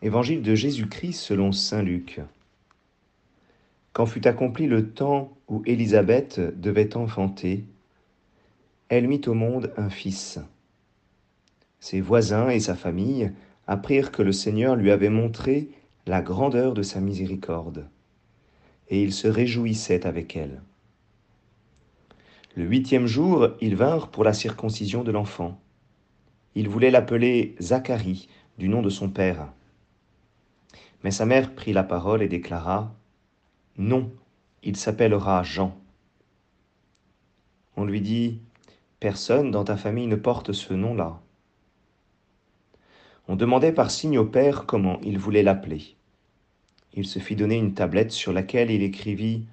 Évangile de Jésus-Christ selon Saint Luc. Quand fut accompli le temps où Élisabeth devait enfanter, elle mit au monde un fils. Ses voisins et sa famille apprirent que le Seigneur lui avait montré la grandeur de sa miséricorde, et ils se réjouissaient avec elle. Le huitième jour, ils vinrent pour la circoncision de l'enfant. Ils voulaient l'appeler Zacharie, du nom de son père. Mais sa mère prit la parole et déclara, Non, il s'appellera Jean. On lui dit, Personne dans ta famille ne porte ce nom-là. On demandait par signe au père comment il voulait l'appeler. Il se fit donner une tablette sur laquelle il écrivit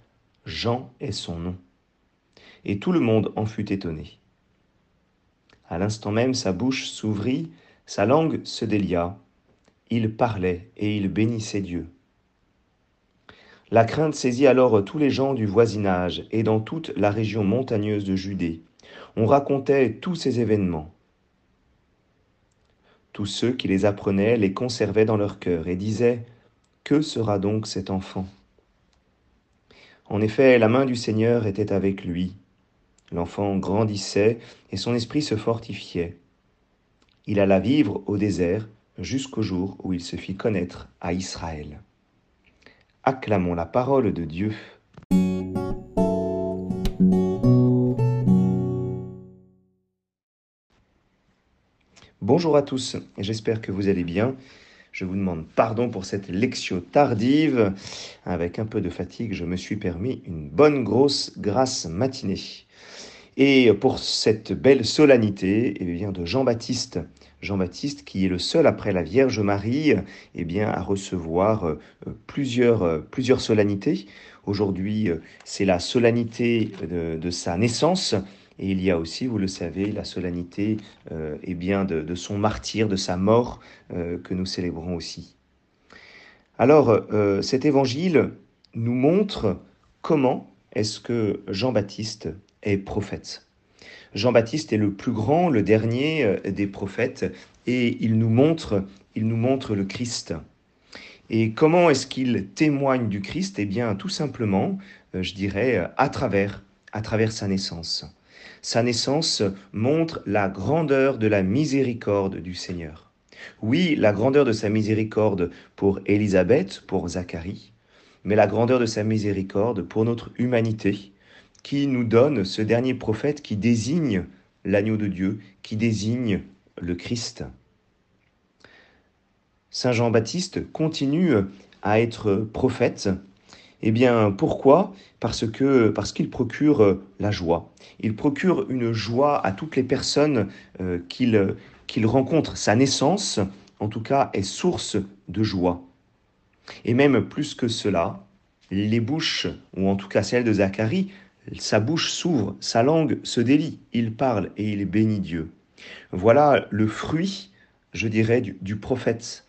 Jean est son nom. Et tout le monde en fut étonné. À l'instant même, sa bouche s'ouvrit, sa langue se délia. Il parlait et il bénissait Dieu. La crainte saisit alors tous les gens du voisinage et dans toute la région montagneuse de Judée. On racontait tous ces événements. Tous ceux qui les apprenaient les conservaient dans leur cœur et disaient Que sera donc cet enfant? En effet, la main du Seigneur était avec lui. L'enfant grandissait et son esprit se fortifiait. Il alla vivre au désert jusqu'au jour où il se fit connaître à Israël. Acclamons la parole de Dieu. Bonjour à tous, j'espère que vous allez bien. Je vous demande pardon pour cette lecture tardive. Avec un peu de fatigue, je me suis permis une bonne grosse grasse matinée. Et pour cette belle solennité eh bien, de Jean-Baptiste, Jean-Baptiste qui est le seul après la Vierge Marie eh bien, à recevoir euh, plusieurs, euh, plusieurs solennités. Aujourd'hui, euh, c'est la solennité de, sa naissance et il y a aussi, vous le savez, la solennité eh bien de, son martyr, de sa mort, que nous célébrons aussi. Alors, cet évangile nous montre comment est-ce que Jean-Baptiste est prophète. Jean-Baptiste est le plus grand, le dernier des prophètes, et il nous montre, il nous montre le Christ. Et comment est-ce qu'il témoigne du Christ? Eh bien, tout simplement, je dirais, à travers, à travers sa naissance. Sa naissance montre la grandeur de la miséricorde du Seigneur. Oui, la grandeur de sa miséricorde pour Élisabeth, pour Zacharie, mais la grandeur de sa miséricorde pour notre humanité, qui nous donne ce dernier prophète qui désigne l'agneau de Dieu, qui désigne le Christ. Saint Jean-Baptiste continue à être prophète eh bien, pourquoi? Parce que parce qu'il procure la joie. Il procure une joie à toutes les personnes euh, qu'il qu'il rencontre. Sa naissance, en tout cas, est source de joie. Et même plus que cela, les bouches, ou en tout cas celle de Zacharie, sa bouche s'ouvre, sa langue se délie, il parle et il bénit Dieu. Voilà le fruit, je dirais, du, prophète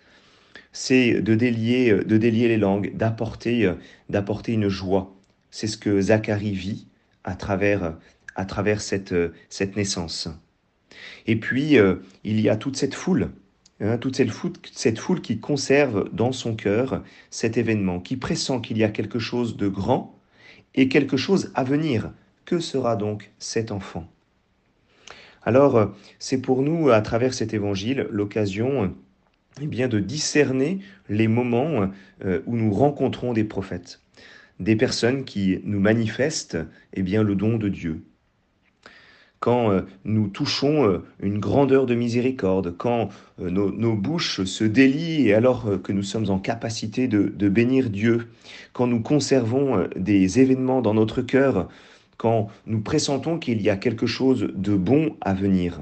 c'est de délier, euh, de délier les langues, d'apporter, euh, d'apporter une joie. C'est ce que Zacharie vit à travers, à travers cette, euh, cette naissance. Et puis, il y a toute cette foule, hein, toute cette foule, cette foule qui conserve dans son cœur cet événement, qui pressent qu'il y a quelque chose de grand et quelque chose à venir. Que sera donc cet enfant? Alors, c'est pour nous, à travers cet évangile, l'occasion eh bien, de discerner les moments euh, où nous rencontrons des prophètes, des personnes qui nous manifestent eh bien, le don de Dieu. Quand euh, nous touchons euh, une grandeur de miséricorde, quand nos, bouches se délient et alors que nous sommes en capacité de, bénir Dieu, quand nous conservons des événements dans notre cœur, quand nous pressentons qu'il y a quelque chose de bon à venir,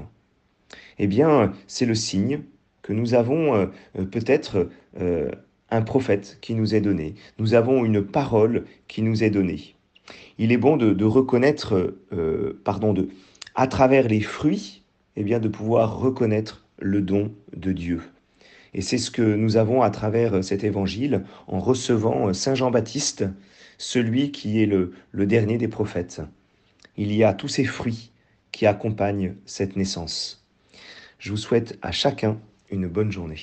eh bien, c'est le signe que nous avons euh, euh, peut-être euh, un prophète qui nous est donné, nous avons une parole qui nous est donnée. Il est bon de, reconnaître, pardon, de, à travers les fruits, eh bien, de pouvoir reconnaître le don de Dieu. Et c'est ce que nous avons à travers cet évangile en recevant Saint Jean-Baptiste, celui qui est le dernier des prophètes. Il y a tous ces fruits qui accompagnent cette naissance. Je vous souhaite à chacun une bonne journée.